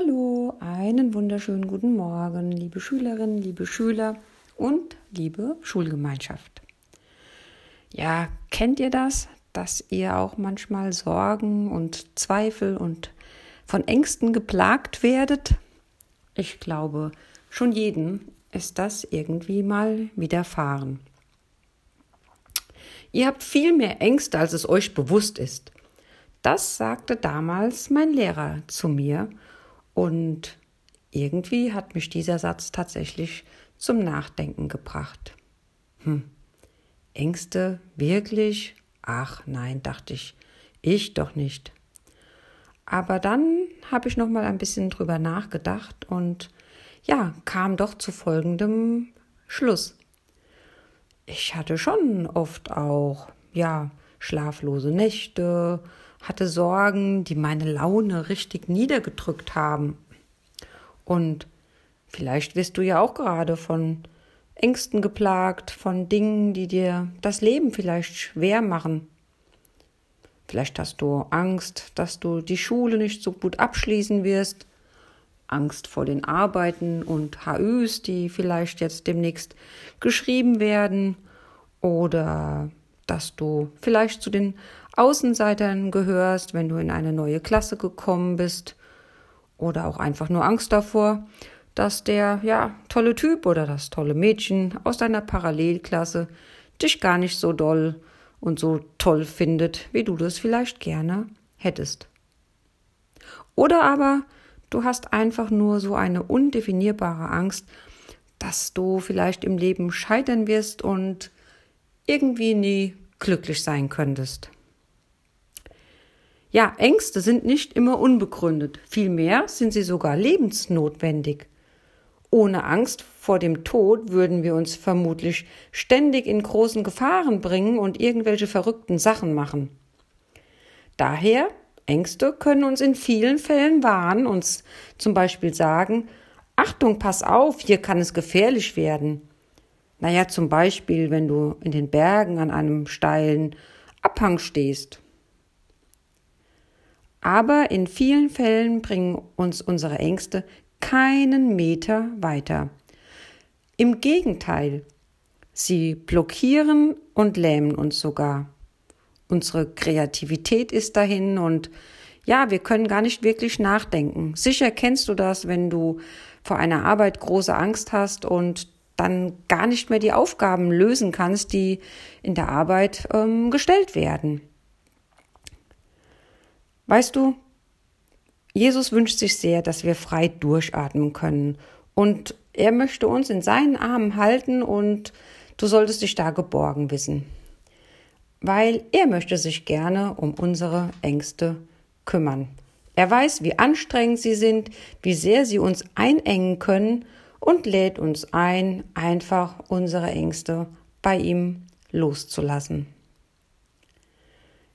Hallo, einen wunderschönen guten Morgen, liebe Schülerinnen, liebe Schüler und liebe Schulgemeinschaft. Ja, kennt ihr das, dass ihr auch manchmal Sorgen und Zweifel und von Ängsten geplagt werdet? Ich glaube, schon jedem ist das irgendwie mal widerfahren. Ihr habt viel mehr Ängste, als es euch bewusst ist. Das sagte damals mein Lehrer zu mir und irgendwie hat mich dieser Satz tatsächlich zum Nachdenken gebracht. Hm, Ängste wirklich? Ach nein, dachte ich, ich doch nicht. Aber dann habe ich noch mal ein bisschen drüber nachgedacht und ja, kam doch zu folgendem Schluss. Ich hatte schon oft auch, ja, schlaflose Nächte, hatte Sorgen, die meine Laune richtig niedergedrückt haben. Und vielleicht wirst du ja auch gerade von Ängsten geplagt, von Dingen, die dir das Leben vielleicht schwer machen. Vielleicht hast du Angst, dass du die Schule nicht so gut abschließen wirst, Angst vor den Arbeiten und HÜs, die vielleicht jetzt demnächst geschrieben werden, oder dass du vielleicht zu den Außenseitern gehörst, wenn du in eine neue Klasse gekommen bist oder auch einfach nur Angst davor, dass der ja tolle Typ oder das tolle Mädchen aus deiner Parallelklasse dich gar nicht so doll und so toll findet, wie du das vielleicht gerne hättest. Oder aber du hast einfach nur so eine undefinierbare Angst, dass du vielleicht im Leben scheitern wirst und irgendwie nie glücklich sein könntest. Ja, Ängste sind nicht immer unbegründet, vielmehr sind sie sogar lebensnotwendig. Ohne Angst vor dem Tod würden wir uns vermutlich ständig in großen Gefahren bringen und irgendwelche verrückten Sachen machen. Daher, Ängste können uns in vielen Fällen warnen, uns zum Beispiel sagen, Achtung, pass auf, hier kann es gefährlich werden. Naja, zum Beispiel, wenn du in den Bergen an einem steilen Abhang stehst aber in vielen Fällen bringen uns unsere Ängste keinen Meter weiter. Im Gegenteil, sie blockieren und lähmen uns sogar. Unsere Kreativität ist dahin und ja, wir können gar nicht wirklich nachdenken. Sicher kennst du das, wenn du vor einer Arbeit große Angst hast und dann gar nicht mehr die Aufgaben lösen kannst, die in der Arbeit ähm, gestellt werden. Weißt du, Jesus wünscht sich sehr, dass wir frei durchatmen können. Und er möchte uns in seinen Armen halten und du solltest dich da geborgen wissen. Weil er möchte sich gerne um unsere Ängste kümmern. Er weiß, wie anstrengend sie sind, wie sehr sie uns einengen können und lädt uns ein, einfach unsere Ängste bei ihm loszulassen.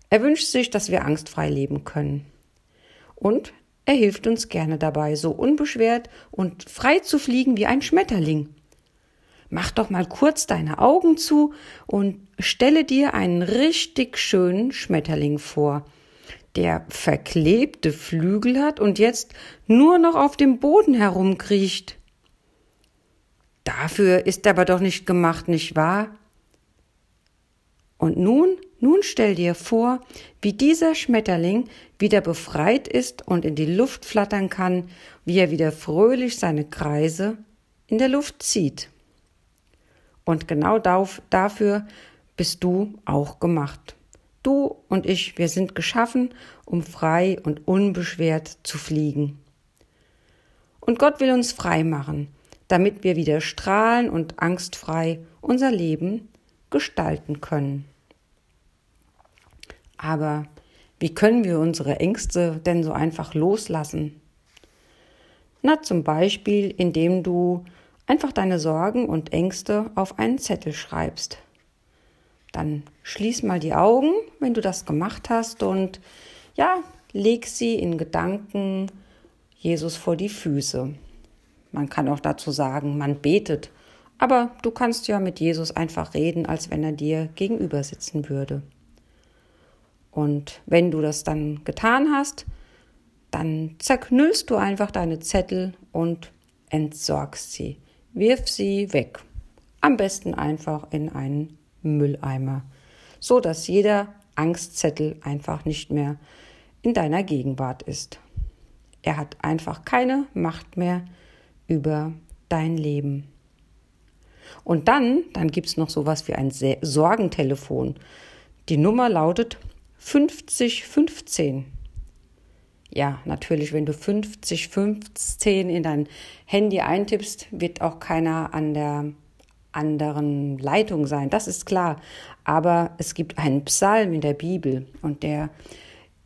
Er wünscht sich, dass wir angstfrei leben können. Und er hilft uns gerne dabei, so unbeschwert und frei zu fliegen wie ein Schmetterling. Mach doch mal kurz deine Augen zu und stelle dir einen richtig schönen Schmetterling vor, der verklebte Flügel hat und jetzt nur noch auf dem Boden herumkriecht. Dafür ist er aber doch nicht gemacht, nicht wahr? Und nun nun stell dir vor, wie dieser Schmetterling wieder befreit ist und in die Luft flattern kann, wie er wieder fröhlich seine Kreise in der Luft zieht. Und genau dafür bist du auch gemacht. Du und ich, wir sind geschaffen, um frei und unbeschwert zu fliegen. Und Gott will uns frei machen, damit wir wieder strahlen und angstfrei unser Leben gestalten können. Aber wie können wir unsere Ängste denn so einfach loslassen? Na, zum Beispiel, indem du einfach deine Sorgen und Ängste auf einen Zettel schreibst. Dann schließ mal die Augen, wenn du das gemacht hast und ja, leg sie in Gedanken Jesus vor die Füße. Man kann auch dazu sagen, man betet, aber du kannst ja mit Jesus einfach reden, als wenn er dir gegenüber sitzen würde. Und wenn du das dann getan hast, dann zerknüllst du einfach deine Zettel und entsorgst sie. Wirf sie weg. Am besten einfach in einen Mülleimer, so dass jeder Angstzettel einfach nicht mehr in deiner Gegenwart ist. Er hat einfach keine Macht mehr über dein Leben. Und dann, dann gibt es noch sowas wie ein Sorgentelefon. Die Nummer lautet 5015. Ja, natürlich, wenn du 5015 in dein Handy eintippst, wird auch keiner an der anderen Leitung sein, das ist klar. Aber es gibt einen Psalm in der Bibel und der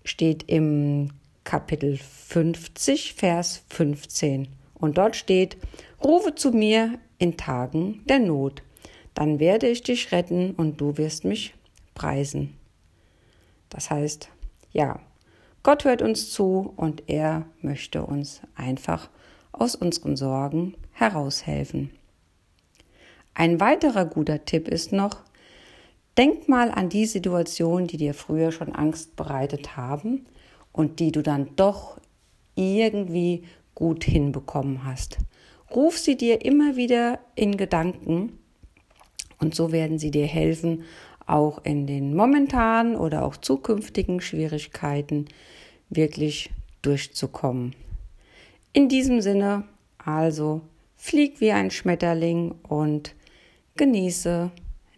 steht im Kapitel 50, Vers 15. Und dort steht, Rufe zu mir in Tagen der Not, dann werde ich dich retten und du wirst mich preisen. Das heißt, ja, Gott hört uns zu und er möchte uns einfach aus unseren Sorgen heraushelfen. Ein weiterer guter Tipp ist noch, denk mal an die Situationen, die dir früher schon Angst bereitet haben und die du dann doch irgendwie gut hinbekommen hast. Ruf sie dir immer wieder in Gedanken und so werden sie dir helfen, auch in den momentanen oder auch zukünftigen Schwierigkeiten wirklich durchzukommen. In diesem Sinne also flieg wie ein Schmetterling und genieße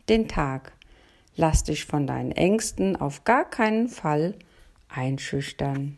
den Tag. Lass dich von deinen Ängsten auf gar keinen Fall einschüchtern.